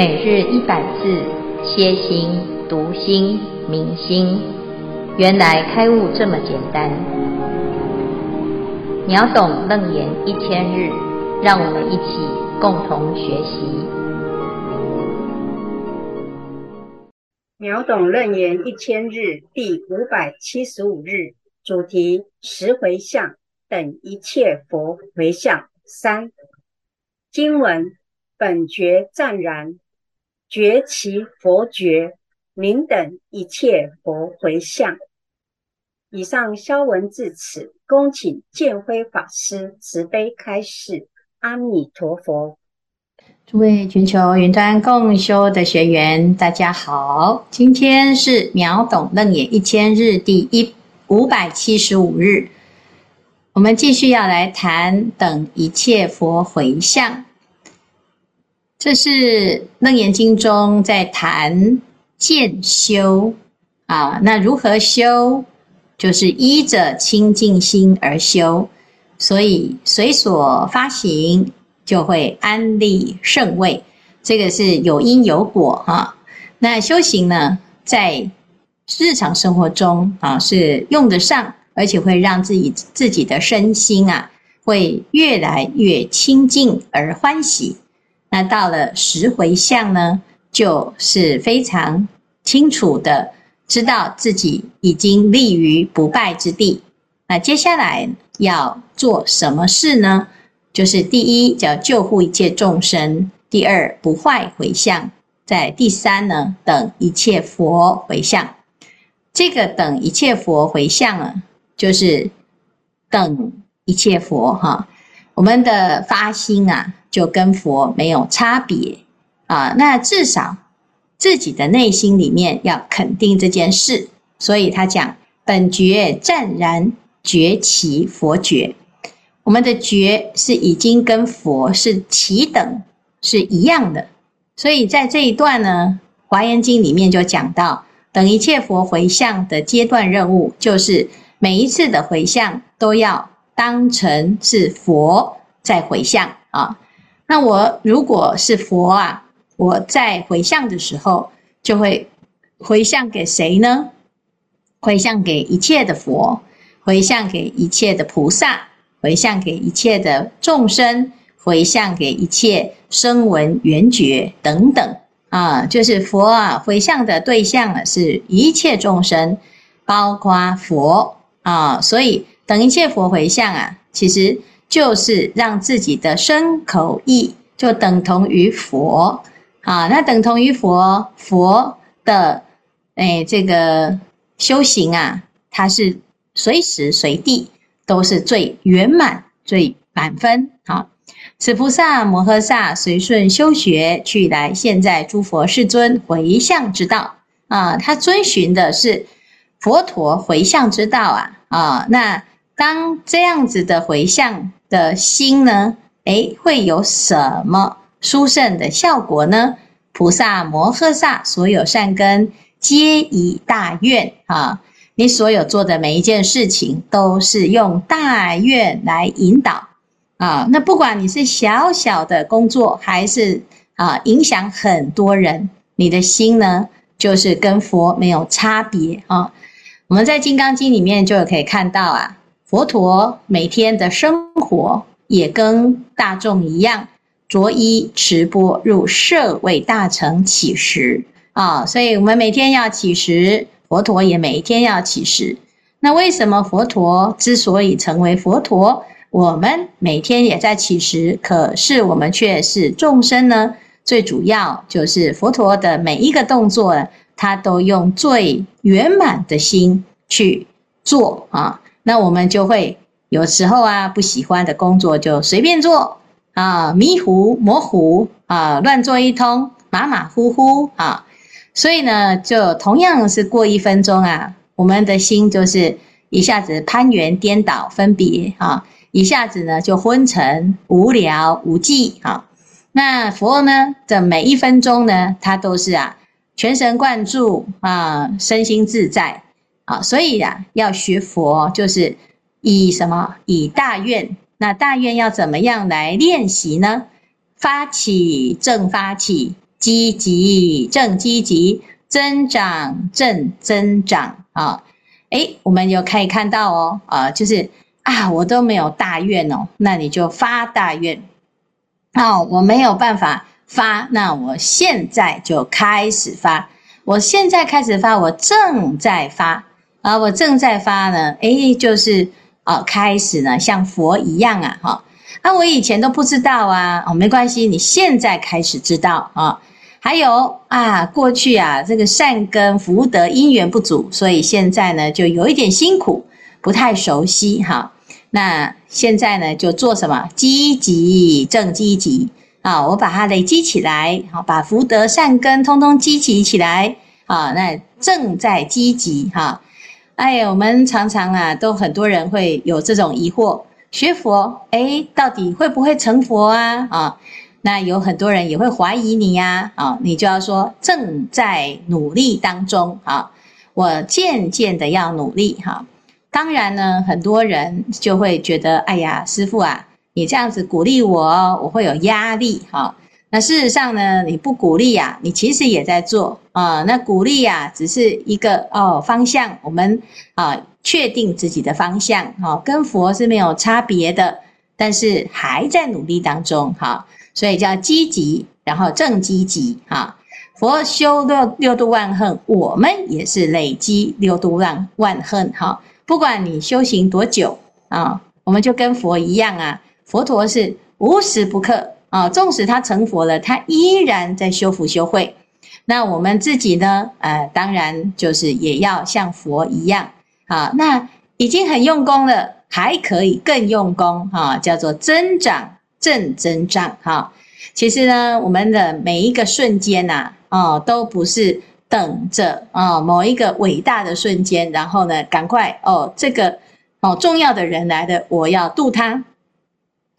每日一百字，歇心、读心、明心，原来开悟这么简单。秒懂楞严一千日，让我们一起共同学习。秒懂楞严一千日第五百七十五日，主题：十回向等一切佛回向三。经文。本觉湛然，觉其佛觉，名等一切佛回向。以上消文至此，恭请见辉法师慈悲开示。阿弥陀佛。诸位全球云端共修的学员，大家好，今天是秒懂楞严一千日第一五百七十五日，我们继续要来谈等一切佛回向。这是《楞严经》中在谈渐修啊，那如何修？就是依着清净心而修，所以随所发行就会安立圣位。这个是有因有果哈。那修行呢，在日常生活中啊是用得上，而且会让自己自己的身心啊会越来越清净而欢喜。那到了十回向呢，就是非常清楚的知道自己已经立于不败之地。那接下来要做什么事呢？就是第一叫救护一切众生，第二不坏回向，在第三呢等一切佛回向。这个等一切佛回向啊，就是等一切佛哈，我们的发心啊。就跟佛没有差别啊，那至少自己的内心里面要肯定这件事，所以他讲本觉湛然觉其佛觉，我们的觉是已经跟佛是齐等是一样的，所以在这一段呢，《华严经》里面就讲到，等一切佛回向的阶段任务，就是每一次的回向都要当成是佛在回向啊。那我如果是佛啊，我在回向的时候，就会回向给谁呢？回向给一切的佛，回向给一切的菩萨，回向给一切的众生，回向给一切声闻缘觉等等啊，就是佛啊，回向的对象啊，是一切众生，包括佛啊，所以等一切佛回向啊，其实。就是让自己的身口意就等同于佛啊，那等同于佛，佛的哎这个修行啊，它是随时随地都是最圆满、最满分啊。此菩萨摩诃萨随顺修学去来现在诸佛世尊回向之道啊，他遵循的是佛陀回向之道啊啊，那当这样子的回向。的心呢？诶，会有什么殊胜的效果呢？菩萨摩诃萨所有善根皆以大愿啊！你所有做的每一件事情，都是用大愿来引导啊！那不管你是小小的工作，还是啊影响很多人，你的心呢，就是跟佛没有差别啊！我们在《金刚经》里面就可以看到啊。佛陀每天的生活也跟大众一样，着衣持钵入舍卫大城乞食啊，所以我们每天要乞食，佛陀也每天要乞食。那为什么佛陀之所以成为佛陀，我们每天也在乞食，可是我们却是众生呢？最主要就是佛陀的每一个动作，他都用最圆满的心去做啊。那我们就会有时候啊，不喜欢的工作就随便做啊，迷糊模糊啊，乱做一通，马马虎虎啊。所以呢，就同样是过一分钟啊，我们的心就是一下子攀缘颠倒分别啊，一下子呢就昏沉无聊无记啊。那佛呢的每一分钟呢，他都是啊全神贯注啊，身心自在。啊，所以呀，要学佛，就是以什么？以大愿。那大愿要怎么样来练习呢？发起，正发起，积极正积极，增长正增长啊！诶，我们有可以看到哦，啊，就是啊，我都没有大愿哦，那你就发大愿。哦，我没有办法发，那我现在就开始发。我现在开始发，我正在发啊，我正在发呢。诶，就是啊，开始呢，像佛一样啊，哈。啊，我以前都不知道啊，哦，没关系，你现在开始知道啊。还有啊，过去啊，这个善根福德因缘不足，所以现在呢，就有一点辛苦，不太熟悉哈。那现在呢，就做什么？积极正积极啊，我把它累积起来，好，把福德善根通通积集起来啊。那正在积极哈。哎呀，我们常常啊，都很多人会有这种疑惑。学佛，诶，到底会不会成佛啊？啊，那有很多人也会怀疑你呀，啊，你就要说正在努力当中啊，我渐渐的要努力哈。当然呢，很多人就会觉得，哎呀，师傅啊，你这样子鼓励我，我会有压力哈。那事实上呢，你不鼓励呀，你其实也在做啊。那鼓励呀，只是一个哦方向，我们啊。确定自己的方向，哈，跟佛是没有差别的，但是还在努力当中，哈，所以叫积极，然后正积极，哈。佛修六六度万恨，我们也是累积六度万万恨，哈。不管你修行多久啊，我们就跟佛一样啊，佛陀是无时不刻啊，纵使他成佛了，他依然在修福修慧。那我们自己呢，呃，当然就是也要像佛一样。好，那已经很用功了，还可以更用功哈，叫做增长正增长哈。其实呢，我们的每一个瞬间呐，哦，都不是等着哦某一个伟大的瞬间，然后呢，赶快哦这个哦重要的人来了，我要度他。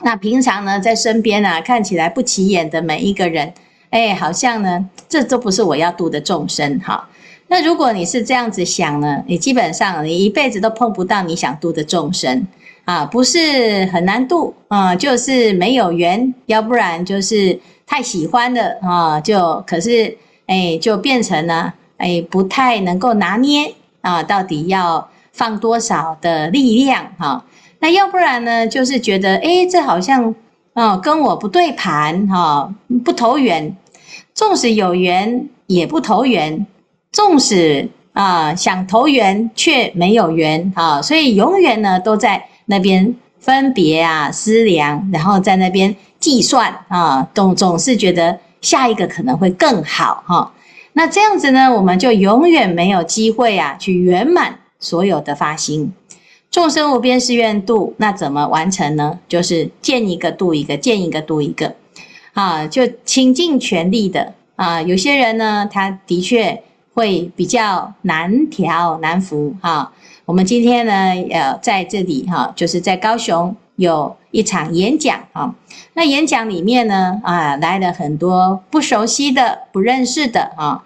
那平常呢，在身边啊，看起来不起眼的每一个人，哎，好像呢，这都不是我要度的众生哈。那如果你是这样子想呢，你基本上你一辈子都碰不到你想度的众生啊，不是很难度啊，就是没有缘，要不然就是太喜欢了啊，就可是哎，就变成了哎，不太能够拿捏啊，到底要放多少的力量哈？那要不然呢，就是觉得哎，这好像啊跟我不对盘哈，不投缘，纵使有缘也不投缘。纵使啊想投缘，却没有缘啊，所以永远呢都在那边分别啊思量，然后在那边计算啊，总总是觉得下一个可能会更好哈。那这样子呢，我们就永远没有机会啊去圆满所有的发心。众生无边誓愿度，那怎么完成呢？就是见一个度一个，见一个度一个啊，就倾尽全力的啊。有些人呢，他的确。会比较难调难服哈。我们今天呢，呃，在这里哈，就是在高雄有一场演讲啊。那演讲里面呢，啊，来了很多不熟悉的、不认识的啊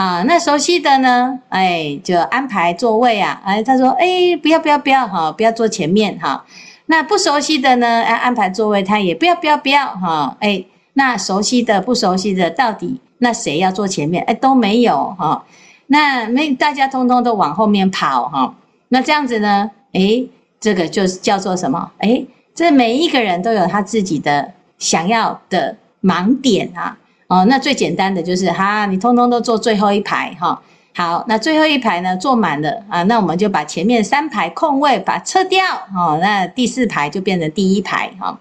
啊。那熟悉的呢，哎，就安排座位啊。哎，他说，哎，不要不要不要哈，不要坐前面哈。那不熟悉的呢，安安排座位，他也不要不要不要哈。哎，那熟悉的不熟悉的，到底？那谁要坐前面？哎，都没有哈。那没大家通通都往后面跑哈。那这样子呢？哎，这个就是叫做什么？哎，这每一个人都有他自己的想要的盲点啊。哦，那最简单的就是哈，你通通都坐最后一排哈。好，那最后一排呢，坐满了啊，那我们就把前面三排空位把它撤掉哦。那第四排就变成第一排哈。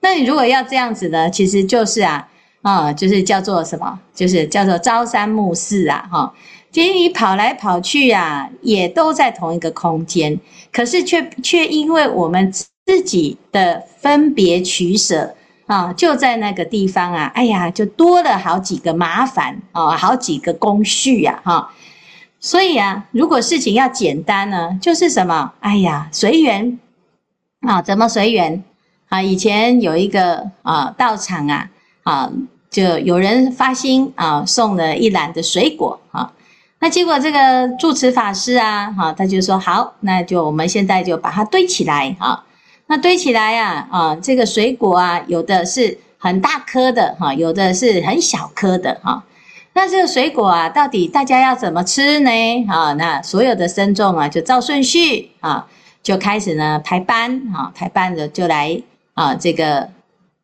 那你如果要这样子呢，其实就是啊。啊，就是叫做什么？就是叫做朝三暮四啊，哈。其实你跑来跑去啊，也都在同一个空间，可是却却因为我们自己的分别取舍啊，就在那个地方啊，哎呀，就多了好几个麻烦啊，好几个工序呀，哈。所以啊，如果事情要简单呢，就是什么？哎呀，随缘啊，怎么随缘啊？以前有一个啊道场啊。啊，就有人发心啊，送了一篮的水果啊。那结果这个住持法师啊，哈，他就说好，那就我们现在就把它堆起来啊。那堆起来啊，啊，这个水果啊，有的是很大颗的哈，有的是很小颗的哈。那这个水果啊，到底大家要怎么吃呢？啊，那所有的僧众啊，就照顺序啊，就开始呢排班啊，排班的就来啊，这个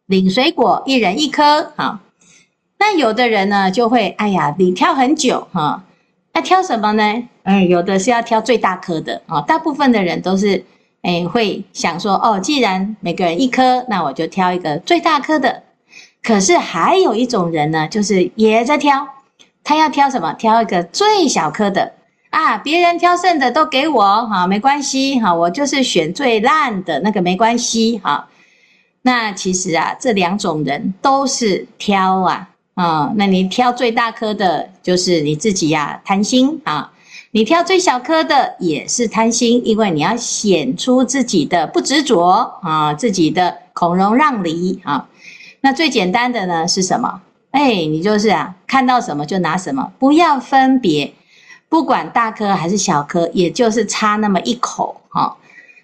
领水果，一人一颗啊。那有的人呢，就会哎呀，你挑很久哈，那挑什么呢？嗯，有的是要挑最大颗的啊。大部分的人都是哎会想说，哦，既然每个人一颗，那我就挑一个最大颗的。可是还有一种人呢，就是也在挑。他要挑什么？挑一个最小颗的啊！别人挑剩的都给我哈，没关系哈，我就是选最烂的那个，没关系哈。那其实啊，这两种人都是挑啊啊！那你挑最大颗的，就是你自己呀，贪心啊；你挑最小颗的，也是贪心，因为你要显出自己的不执着啊，自己的孔融让梨啊。那最简单的呢是什么？哎，你就是啊，看到什么就拿什么，不要分别，不管大颗还是小颗，也就是差那么一口哈。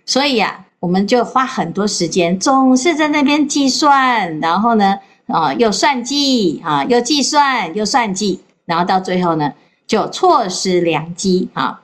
所以啊，我们就花很多时间，总是在那边计算，然后呢，啊，又算计啊，又计算又算计，然后到最后呢，就错失良机啊。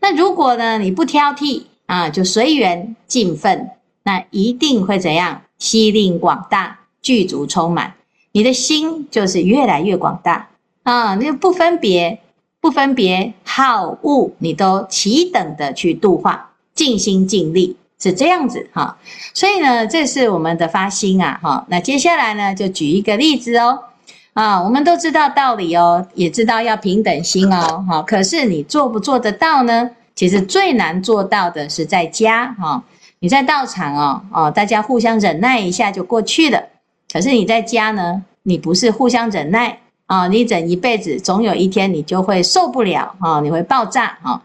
那如果呢，你不挑剔啊，就随缘尽分，那一定会怎样？心量广大，具足充满。你的心就是越来越广大啊！你不分别，不分别好恶，你都齐等的去度化，尽心尽力是这样子哈。所以呢，这是我们的发心啊哈。那接下来呢，就举一个例子哦啊，我们都知道道理哦，也知道要平等心哦哈。可是你做不做得到呢？其实最难做到的是在家哈。你在道场哦哦，大家互相忍耐一下就过去了。可是你在家呢，你不是互相忍耐啊，你忍一辈子，总有一天你就会受不了啊，你会爆炸啊。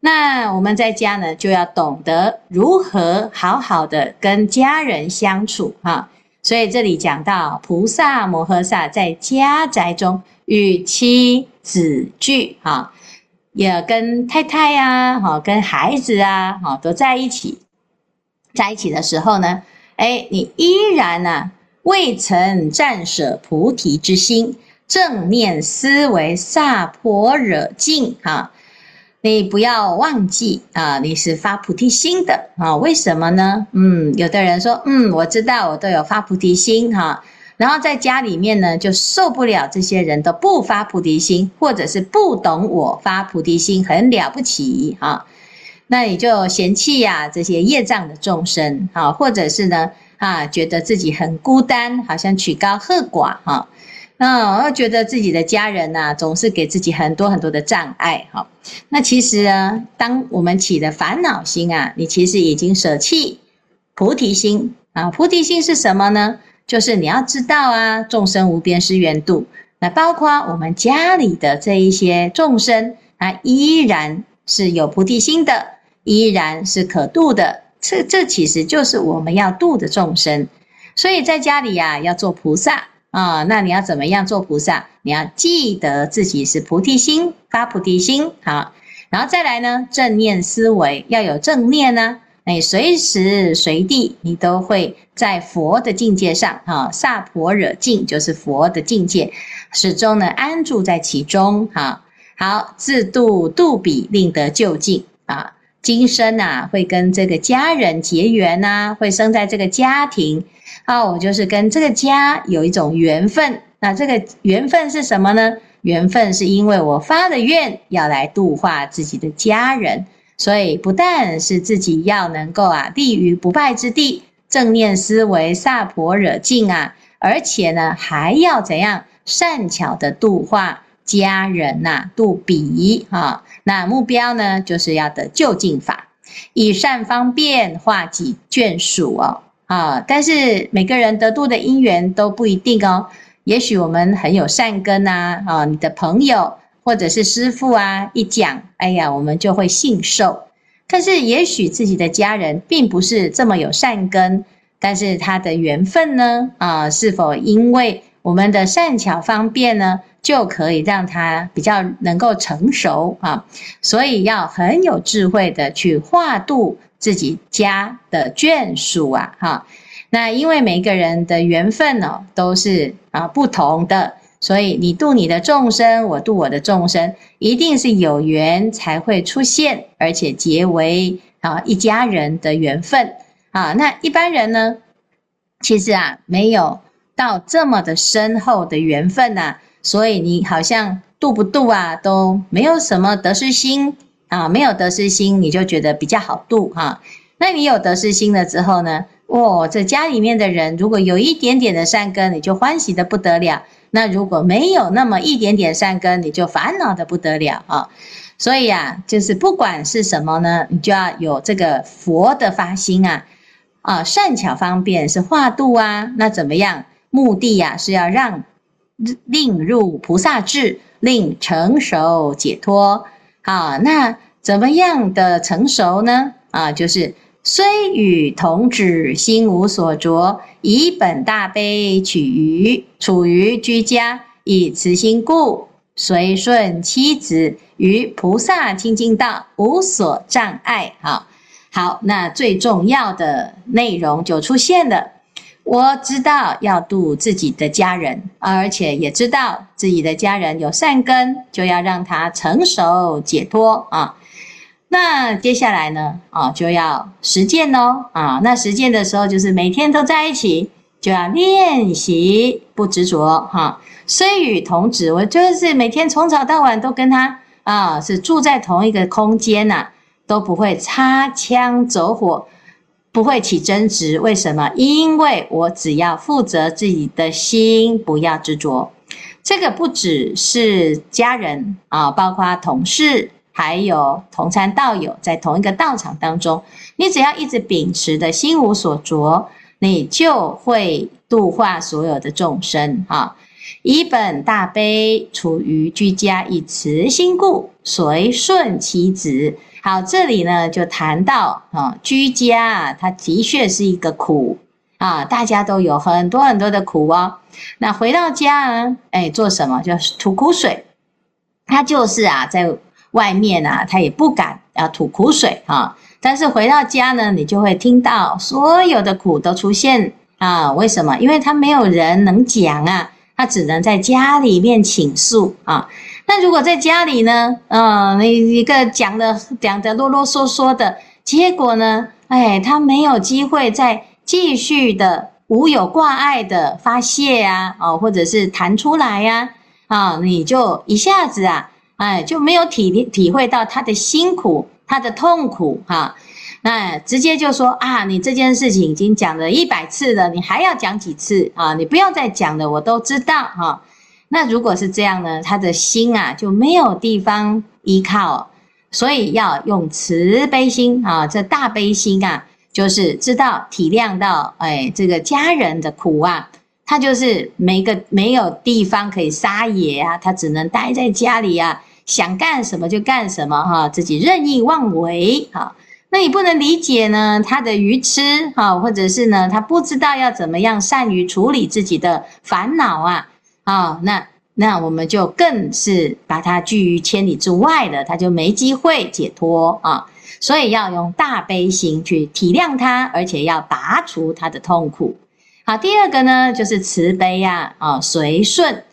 那我们在家呢，就要懂得如何好好的跟家人相处哈。所以这里讲到菩萨摩诃萨在家宅中与妻子聚哈，也跟太太呀，哈，跟孩子啊，哈，都在一起，在一起的时候呢，哎，你依然呢。未曾暂舍菩提之心，正念思维萨婆惹净哈，你不要忘记啊，你是发菩提心的啊？为什么呢？嗯，有的人说，嗯，我知道，我都有发菩提心哈，然后在家里面呢，就受不了这些人都不发菩提心，或者是不懂我发菩提心很了不起哈，那你就嫌弃呀这些业障的众生啊，或者是呢？啊，觉得自己很孤单，好像曲高和寡哈。那我觉得自己的家人呐、总是给自己很多很多的障碍哈。那其实呢，当我们起的烦恼心啊，你其实已经舍弃菩提心啊。菩提心是什么呢？就是你要知道啊，众生无边誓愿度。那包括我们家里的这一些众生啊，依然是有菩提心的，依然是可度的。这这其实就是我们要度的众生，所以在家里呀、啊、要做菩萨啊，那你要怎么样做菩萨？你要记得自己是菩提心，发菩提心好，然后再来呢，正念思维要有正念呢，你随时随地你都会在佛的境界上啊，萨婆惹境就是佛的境界，始终呢安住在其中哈。好，自度度彼，令得究竟啊。今生啊，会跟这个家人结缘呐、啊，会生在这个家庭，啊，我就是跟这个家有一种缘分。那这个缘分是什么呢？缘分是因为我发了愿要来度化自己的家人，所以不但是自己要能够啊立于不败之地，正念思维萨婆惹净啊，而且呢还要怎样善巧的度化家人呐、啊，度彼啊。那目标呢，就是要得就近法，以善方便化己眷属哦，啊！但是每个人得度的因缘都不一定哦。也许我们很有善根呐，啊，你的朋友或者是师父啊，一讲，哎呀，我们就会信受。但是也许自己的家人并不是这么有善根，但是他的缘分呢，啊，是否因为我们的善巧方便呢？就可以让他比较能够成熟啊，所以要很有智慧的去化度自己家的眷属啊，哈。那因为每个人的缘分、哦，都是啊不同的，所以你度你的众生，我度我的众生，一定是有缘才会出现，而且结为啊一家人的缘分啊。那一般人呢，其实啊没有到这么的深厚的缘分呐、啊，所以你好像度不度啊都没有什么得失心啊，没有得失心你就觉得比较好度哈、啊。那你有得失心了之后呢？哦，这家里面的人如果有一点点的善根，你就欢喜的不得了；那如果没有那么一点点善根，你就烦恼的不得了啊。所以啊，就是不管是什么呢，你就要有这个佛的发心啊，啊，善巧方便是化度啊。那怎么样？目的呀、啊，是要让令入菩萨智，令成熟解脱。啊，那怎么样的成熟呢？啊，就是。虽与童子心无所着，以本大悲取于处于居家，以慈心故，随顺妻子于菩萨清净道，无所障碍。好，好，那最重要的内容就出现了。我知道要度自己的家人，而且也知道自己的家人有善根，就要让他成熟解脱啊。那接下来呢？啊，就要实践喽！啊，那实践的时候，就是每天都在一起，就要练习不执着。哈，虽与同子，我就是每天从早到晚都跟他啊，是住在同一个空间呐，都不会擦枪走火，不会起争执。为什么？因为我只要负责自己的心，不要执着。这个不只是家人啊，包括同事。还有同参道友在同一个道场当中，你只要一直秉持的心无所着，你就会度化所有的众生啊！以本大悲处于居家，以慈心故，随顺妻子。好，这里呢就谈到啊，居家，它的确是一个苦啊，大家都有很多很多的苦哦。那回到家呢，哎，做什么？就是吐苦水。它就是啊，在。外面啊，他也不敢要吐苦水啊。但是回到家呢，你就会听到所有的苦都出现啊。为什么？因为他没有人能讲啊，他只能在家里面倾诉啊。那如果在家里呢，嗯，你一个讲的讲的啰啰嗦嗦的，结果呢，哎，他没有机会再继续的无有挂碍的发泄啊，哦，或者是谈出来呀，啊，你就一下子啊。哎，就没有体体会到他的辛苦，他的痛苦哈。那直接就说啊，你这件事情已经讲了一百次了，你还要讲几次啊？你不要再讲了，我都知道哈。那如果是这样呢，他的心啊就没有地方依靠，所以要用慈悲心啊，这大悲心啊，就是知道体谅到哎这个家人的苦啊。他就是没个没有地方可以撒野啊，他只能待在家里啊，想干什么就干什么哈，自己任意妄为哈。那你不能理解呢，他的愚痴哈，或者是呢，他不知道要怎么样善于处理自己的烦恼啊啊，那那我们就更是把他拒于千里之外了，他就没机会解脱啊。所以要用大悲心去体谅他，而且要拔除他的痛苦。好，第二个呢，就是慈悲呀，啊，随顺，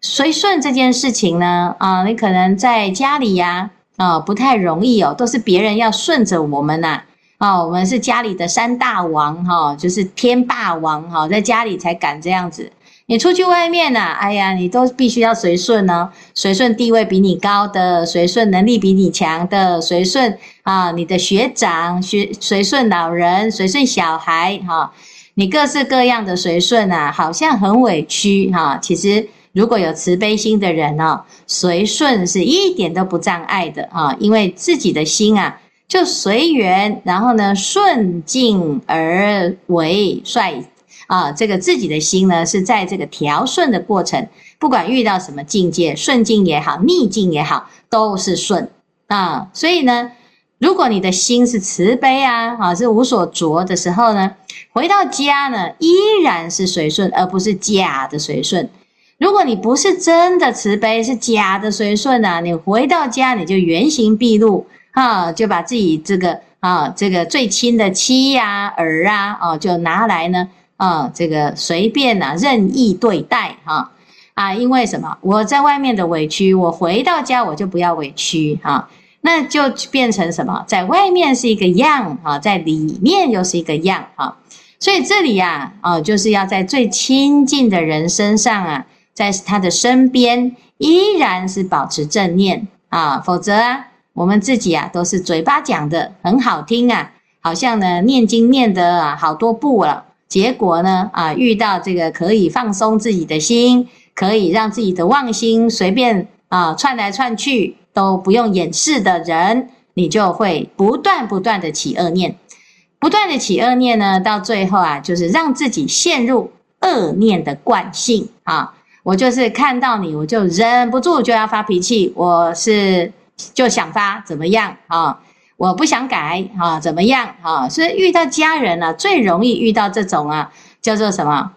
随顺这件事情呢，啊，你可能在家里呀，啊，不太容易哦，都是别人要顺着我们呐，啊，我们是家里的三大王哈，就是天霸王哈，在家里才敢这样子，你出去外面呐，哎呀，你都必须要随顺哦，随顺地位比你高的，随顺能力比你强的，随顺啊，你的学长，学随顺老人，随顺小孩哈。你各式各样的随顺啊，好像很委屈哈。其实如果有慈悲心的人呢，随顺是一点都不障碍的啊，因为自己的心啊就随缘，然后呢顺境而为帅啊。这个自己的心呢是在这个调顺的过程，不管遇到什么境界，顺境也好，逆境也好，都是顺啊。所以呢。如果你的心是慈悲啊，啊是无所着的时候呢，回到家呢依然是随顺，而不是假的随顺。如果你不是真的慈悲，是假的随顺啊，你回到家你就原形毕露啊，就把自己这个啊这个最亲的妻呀、儿啊，哦、啊，就拿来呢啊，这个随便啊任意对待哈啊，因为什么？我在外面的委屈，我回到家我就不要委屈哈，那就变成什么？在外面是一个样啊，在里面又是一个样啊，所以这里呀啊，就是要在最亲近的人身上啊，在他的身边依然是保持正念啊，否则啊，我们自己啊都是嘴巴讲的很好听啊，好像呢念经念得啊好多部了。结果呢？啊，遇到这个可以放松自己的心，可以让自己的妄心随便啊窜来窜去，都不用掩饰的人，你就会不断不断的起恶念，不断的起恶念呢，到最后啊，就是让自己陷入恶念的惯性啊。我就是看到你，我就忍不住就要发脾气，我是就想发怎么样啊？我不想改啊，怎么样啊？所以遇到家人呢、啊，最容易遇到这种啊，叫做什么？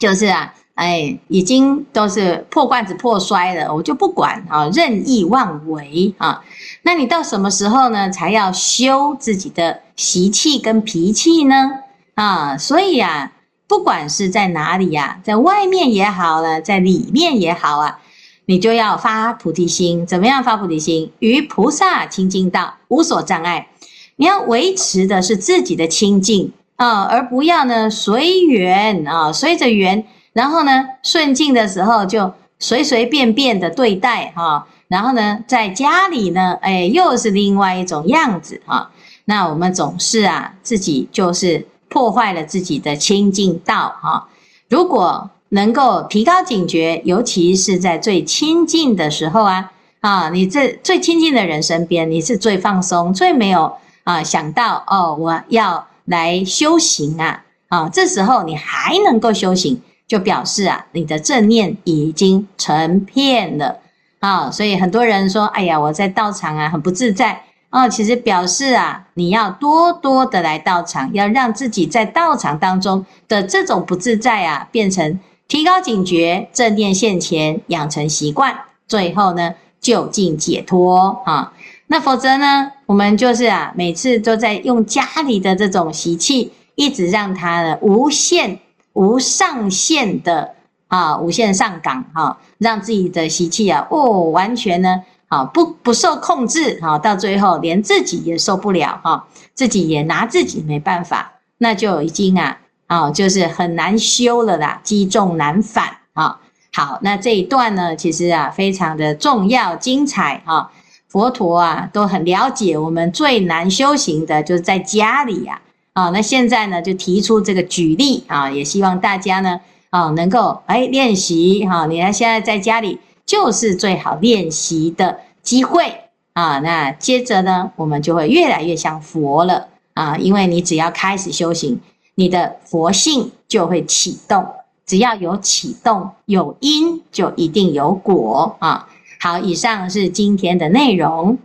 就是啊，哎，已经都是破罐子破摔了，我就不管啊，任意妄为啊。那你到什么时候呢，才要修自己的习气跟脾气呢？啊，所以啊，不管是在哪里呀、在外面也好了，在里面也好啊。你就要发菩提心，怎么样发菩提心？与菩萨亲近道，无所障碍。你要维持的是自己的清净啊，而不要呢随缘啊，随着缘，然后呢顺境的时候就随随便便的对待哈，然后呢在家里呢，哎，又是另外一种样子哈。那我们总是啊，自己就是破坏了自己的清净道哈。如果能够提高警觉，尤其是在最亲近的时候啊，啊，你这最亲近的人身边，你是最放松、最没有啊想到哦，我要来修行啊，啊，这时候你还能够修行，就表示啊，你的正念已经成片了啊。所以很多人说，哎呀，我在道场啊很不自在哦，其实表示啊，你要多多的来道场，要让自己在道场当中的这种不自在啊，变成。提高警觉，正念现前，养成习惯，最后呢，就近解脱啊。那否则呢，我们就是啊，每次都在用家里的这种习气，一直让它呢无限、无上限的啊，无限上岗哈，让自己的习气啊，哦，完全呢，啊，不不受控制啊，到最后连自己也受不了哈，自己也拿自己没办法，那就已经啊。啊、就是很难修了啦，积重难返啊、好，那这一段呢，其实啊，非常的重要精彩哈、佛陀啊，都很了解我们最难修行的，就是在家里呀。啊、啊，那现在呢，就提出这个举例啊、也希望大家呢，啊、能够哎练习哈。你看现在在家里就是最好练习的机会啊。那接着呢，我们就会越来越像佛了啊，因为你只要开始修行。你的佛性就会启动，只要有启动，有因就一定有果啊！好，以上是今天的内容。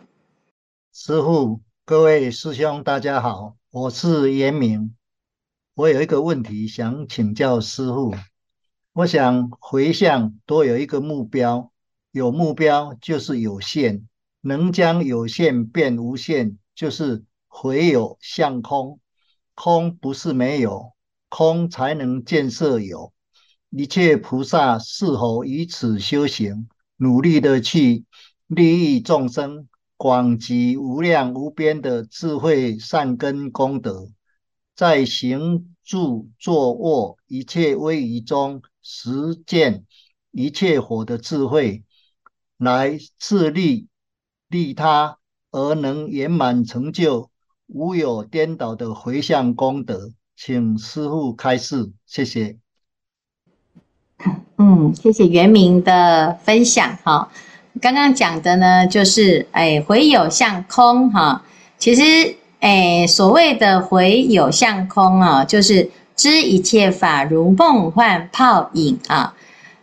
师傅，各位师兄，大家好，我是严明。我有一个问题想请教师父。我想回向都有一个目标，有目标就是有限，能将有限变无限，就是回有向空。空不是没有，空才能建设有。一切菩萨是否以此修行，努力的去利益众生，广集无量无边的智慧善根功德，在行住坐卧一切威仪中实践一切佛的智慧，来自利利他而能圆满成就。无有颠倒的回向功德，请师父开示，谢谢。嗯，谢谢圆明的分享哈。刚刚讲的呢，就是哎，回有向空哈。其实哎，所谓的回有向空啊，就是知一切法如梦幻泡影啊。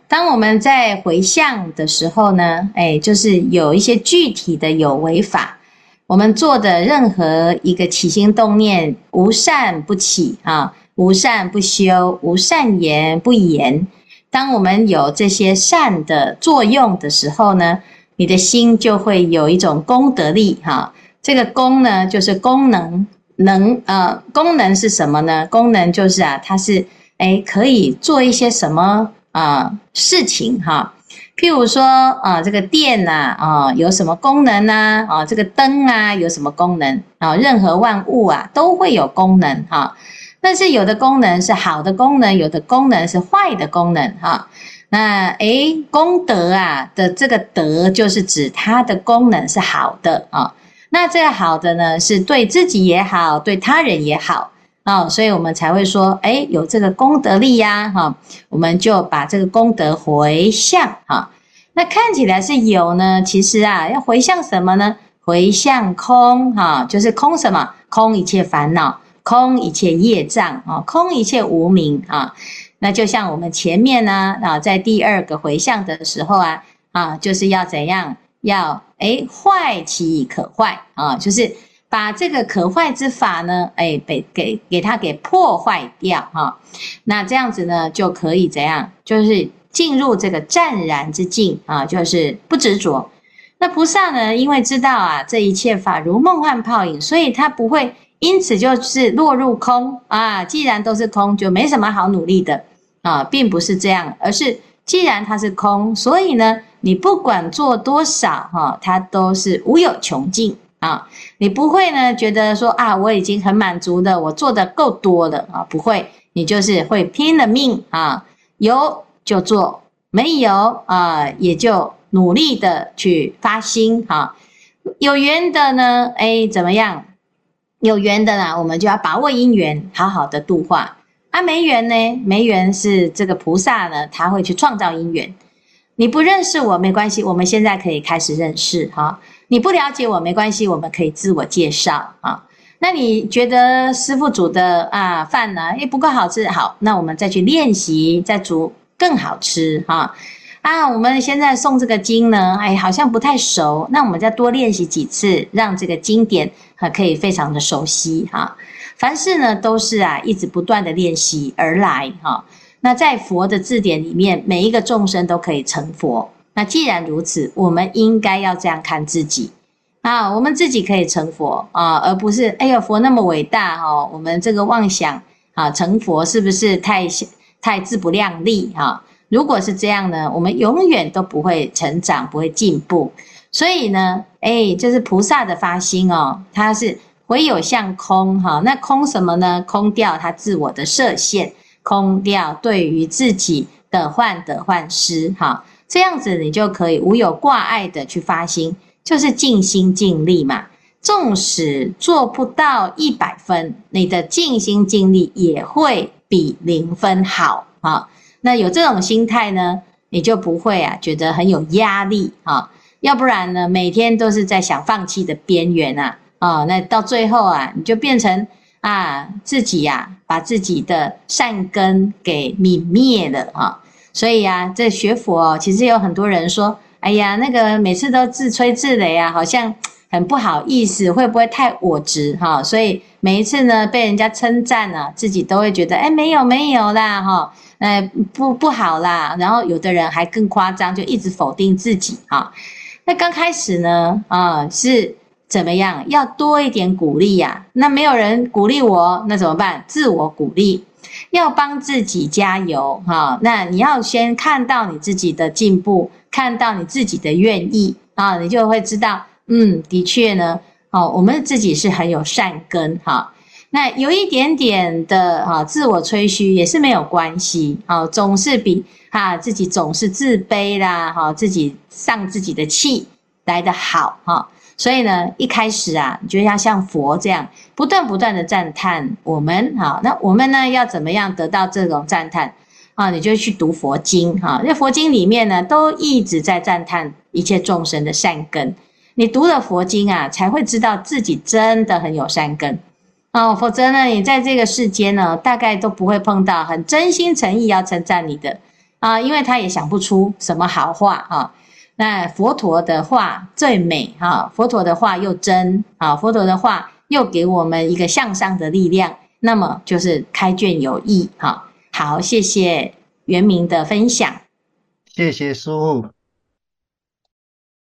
当我们在回向的时候呢，哎，就是有一些具体的有为法。我们做的任何一个起心动念，无善不起啊，无善不修，无善言不言。当我们有这些善的作用的时候呢，你的心就会有一种功德力哈。这个功呢，就是功能，能呃，功能是什么呢？功能就是啊，它是哎，可以做一些什么啊、事情哈？譬如说啊，这个电呐啊有什么功能呢？啊，这个灯啊有什么功能啊？任何万物啊都会有功能哈。但是有的功能是好的功能，有的功能是坏的功能哈。那诶，功德啊的这个德，就是指它的功能是好的啊。那这个好的呢，是对自己也好，对他人也好啊。所以我们才会说，诶，有这个功德力呀，哈。我们就把这个功德回向哈。那看起来是有呢，其实啊，要回向什么呢？回向空哈，就是空什么？空一切烦恼，空一切业障啊，空一切无明啊。那就像我们前面呢啊，在第二个回向的时候啊啊，就是要怎样？要诶坏其可坏啊，就是把这个可坏之法呢，诶被给给它给破坏掉哈。那这样子呢，就可以怎样？就是进入这个湛然之境啊，就是不执着。那菩萨呢，因为知道啊，这一切法如梦幻泡影，所以他不会。因此就是落入空啊，既然都是空，就没什么好努力的啊，并不是这样，而是既然它是空，所以呢，你不管做多少哈，它都是无有穷尽啊。你不会呢觉得说啊，我已经很满足的，我做的够多了啊，不会，你就是会拼了命啊，有就做，没有啊，也就努力的去发心哈。有缘的呢，哎，怎么样？有缘的啦，我们就要把握因缘，好好的度化。啊，没缘呢？没缘是这个菩萨呢，他会去创造因缘。你不认识我没关系，我们现在可以开始认识哈。你不了解我没关系，我们可以自我介绍啊。那你觉得师父煮的啊饭呢，诶不够好吃，好，那我们再去练习，再煮更好吃哈。啊我们现在诵这个经呢，哎，好像不太熟，那我们再多练习几次，让这个经典。啊，可以非常的熟悉哈。凡事呢，都是啊，一直不断的练习而来哈。那在佛的字典里面，每一个众生都可以成佛。那既然如此，我们应该要这样看自己啊，我们自己可以成佛啊，而不是哎呀，佛那么伟大哈，我们这个妄想啊，成佛是不是太太自不量力哈？如果是这样呢，我们永远都不会成长，不会进步。所以呢，哎，就是菩萨的发心哦，它是唯有向空哈，那空什么呢？空掉他自我的设限，空掉对于自己的患得患失哈，这样子你就可以无有挂碍的去发心，就是尽心尽力嘛。纵使做不到一百分，你的尽心尽力也会比零分好啊。那有这种心态呢，你就不会啊觉得很有压力啊。要不然呢，每天都是在想放弃的边缘啊，哦，那到最后啊，你就变成啊自己呀、把自己的善根给泯灭了啊。所以呀、啊，这学佛其实有很多人说，哎呀，那个每次都自吹自擂啊，好像很不好意思，会不会太我执哈？所以每一次呢，被人家称赞呢，自己都会觉得，哎，没有没有啦哈，哎不不好啦。然后有的人还更夸张，就一直否定自己哈。那刚开始呢，啊，是怎么样？要多一点鼓励呀。那没有人鼓励我，那怎么办？自我鼓励，要帮自己加油哈。那你要先看到你自己的进步，看到你自己的愿意啊，你就会知道，嗯，的确呢，哦，我们自己是很有善根哈。那有一点点的啊，自我吹嘘也是没有关系啊，总是比。啊，自己总是自卑啦，哈，自己上自己的气来得好哈，所以呢，一开始啊，你就要像佛这样，不断不断的赞叹我们哈，那我们呢，要怎么样得到这种赞叹啊？你就去读佛经哈，那佛经里面呢，都一直在赞叹一切众生的善根，你读了佛经啊，才会知道自己真的很有善根哦，否则呢，你在这个世间呢，大概都不会碰到很真心诚意要称赞你的。啊，因为他也想不出什么好话啊。那佛陀的话最美哈，佛陀的话又真啊，佛陀的话又给我们一个向上的力量，那么就是开卷有益哈。好，谢谢袁明的分享，谢谢师傅。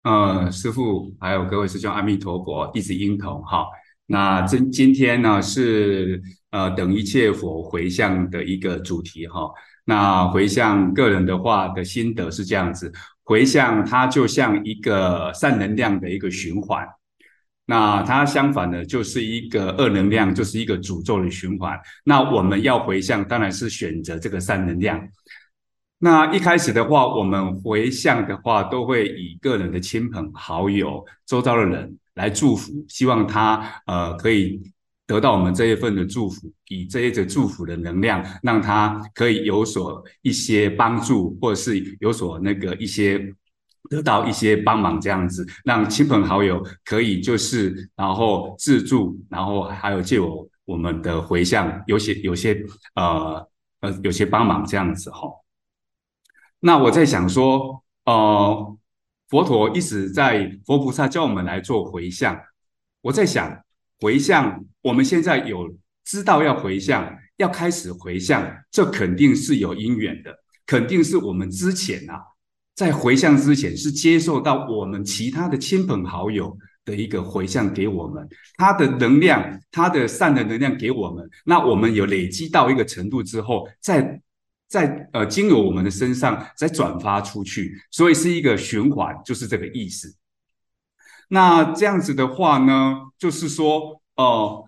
嗯，师傅还有各位师兄，阿弥陀佛，弟子殷童哈。那今今天呢是呃等一切佛回向的一个主题哈。那回向个人的话的心得是这样子，回向它就像一个善能量的一个循环，那它相反的就是一个恶能量，就是一个诅咒的循环。那我们要回向，当然是选择这个善能量。那一开始的话，我们回向的话，都会以个人的亲朋好友、周遭的人。来祝福，希望他呃可以得到我们这一份的祝福，以这一个祝福的能量，让他可以有所一些帮助，或者是有所那个一些得到一些帮忙这样子，让亲朋好友可以就是然后自助，然后还有借我我们的回向，有些有些呃呃有些帮忙这样子哈。那我在想说，呃。佛陀一直在佛菩萨教我们来做回向，我在想回向，我们现在有知道要回向，要开始回向，这肯定是有因缘的，肯定是我们之前啊，在回向之前是接受到我们其他的亲朋好友的一个回向给我们，他的能量，他的善的能量给我们，那我们有累积到一个程度之后，再。在呃，经由我们的身上再转发出去，所以是一个循环，就是这个意思。那这样子的话呢，就是说，哦、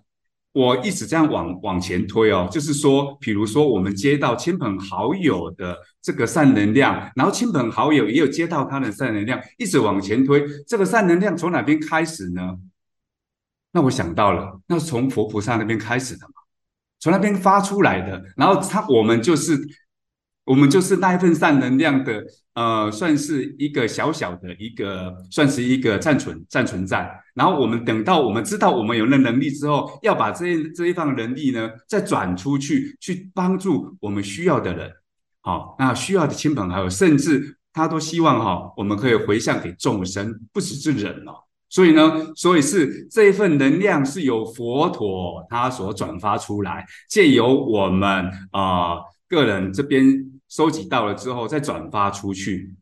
我一直这样往往前推哦，就是说，比如说我们接到亲朋好友的这个善能量，然后亲朋好友也有接到他的善能量，一直往前推，这个善能量从哪边开始呢？那我想到了，那是从佛菩萨那边开始的嘛，从那边发出来的，然后他我们就是。我们就是那一份善能量的，呃，算是一个小小的一个，算是一个暂存暂存在。然后我们等到我们知道我们有了能力之后，要把这这一份能力呢，再转出去，去帮助我们需要的人。好，那需要的亲朋好友，甚至他都希望哈，我们可以回向给众生，不只是人哦。所以呢，所以是这一份能量是由佛陀他所转发出来，借由我们啊、呃、个人这边。收集到了之后再转发出去，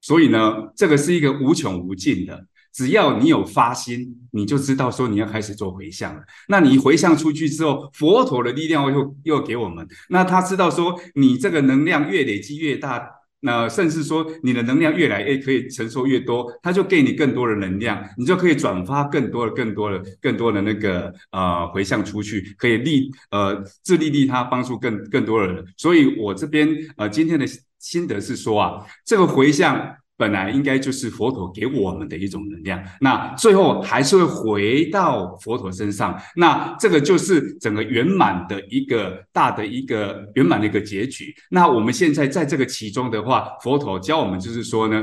所以呢，这个是一个无穷无尽的。只要你有发心，你就知道说你要开始做回向了。那你回向出去之后，佛陀的力量又又给我们。那他知道说你这个能量越累积越大。那甚至说你的能量越来越可以承受越多，他就给你更多的能量，你就可以转发更多的、更多的、更多的那个呃回向出去，可以利呃自利利他，帮助更更多的人。所以我这边呃今天的心得是说啊，这个回向。本来应该就是佛陀给我们的一种能量，那最后还是会回到佛陀身上，那这个就是整个圆满的一个大的一个圆满的一个结局。那我们现在在这个其中的话，佛陀教我们就是说呢，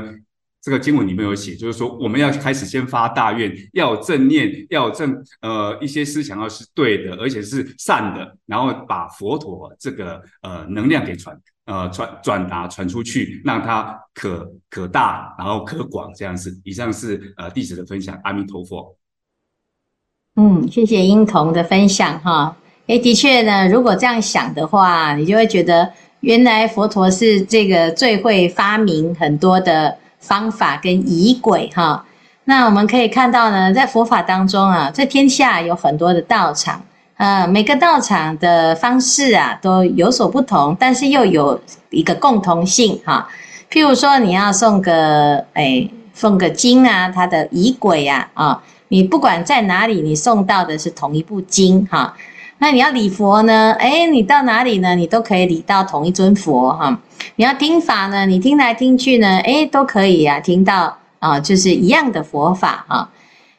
这个经文里面有写，就是说我们要开始先发大愿，要正念，要正呃一些思想要是对的，而且是善的，然后把佛陀这个呃能量给传。呃，传转达传出去，让它可可大，然后可广，这样子。以上是呃弟子的分享，阿弥陀佛。嗯，谢谢英童的分享哈。诶，的确呢，如果这样想的话，你就会觉得原来佛陀是这个最会发明很多的方法跟仪轨哈。那我们可以看到呢，在佛法当中啊，在天下有很多的道场。呃，每个道场的方式啊都有所不同，但是又有一个共同性哈。譬如说，你要送个哎，送个经啊，它的仪轨啊啊，你不管在哪里，你送到的是同一部经哈。那你要礼佛呢，哎，你到哪里呢，你都可以礼到同一尊佛哈。你要听法呢，你听来听去呢，哎，都可以啊，听到啊，就是一样的佛法哈。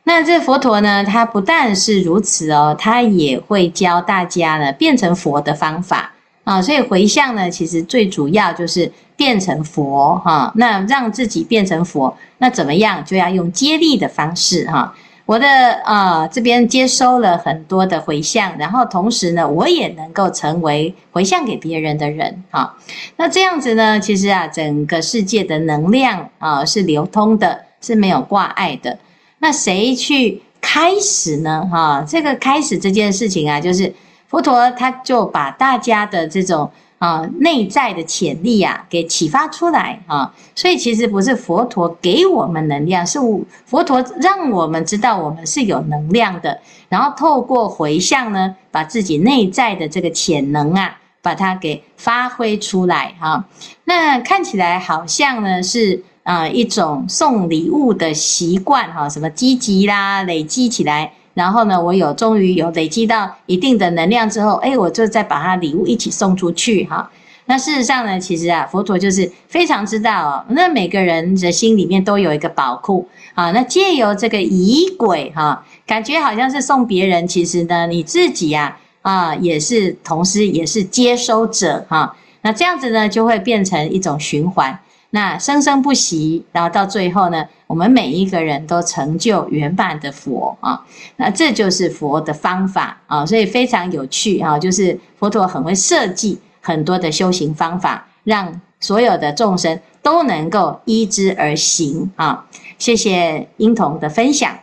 那这佛陀呢，他不但是如此哦，他也会教大家呢变成佛的方法啊。所以回向呢，其实最主要就是变成佛哈。那让自己变成佛，那怎么样？就要用接力的方式哈。我的啊这边接收了很多的回向，然后同时呢，我也能够成为回向给别人的人哈。那这样子呢，其实啊，整个世界的能量啊是流通的，是没有挂碍的。那谁去开始呢？哈，这个开始这件事情啊，就是佛陀他就把大家的这种啊内在的潜力啊给启发出来啊。所以其实不是佛陀给我们能量，是佛陀让我们知道我们是有能量的，然后透过回向呢，把自己内在的这个潜能啊，把它给发挥出来哈。那看起来好像呢是。啊、一种送礼物的习惯哈，什么积极啦，累积起来，然后呢，我有终于有累积到一定的能量之后，哎，我就再把它礼物一起送出去哈。那事实上呢，其实啊，佛陀就是非常知道哦，那每个人的心里面都有一个宝库啊。那借由这个仪轨哈，感觉好像是送别人，其实呢，你自己呀啊，啊，也是同时也是接收者哈。那这样子呢，就会变成一种循环。那生生不息，然后到最后呢，我们每一个人都成就圆满的佛啊，那这就是佛的方法啊，所以非常有趣啊，就是佛陀很会设计很多的修行方法，让所有的众生都能够依之而行啊。谢谢英童的分享。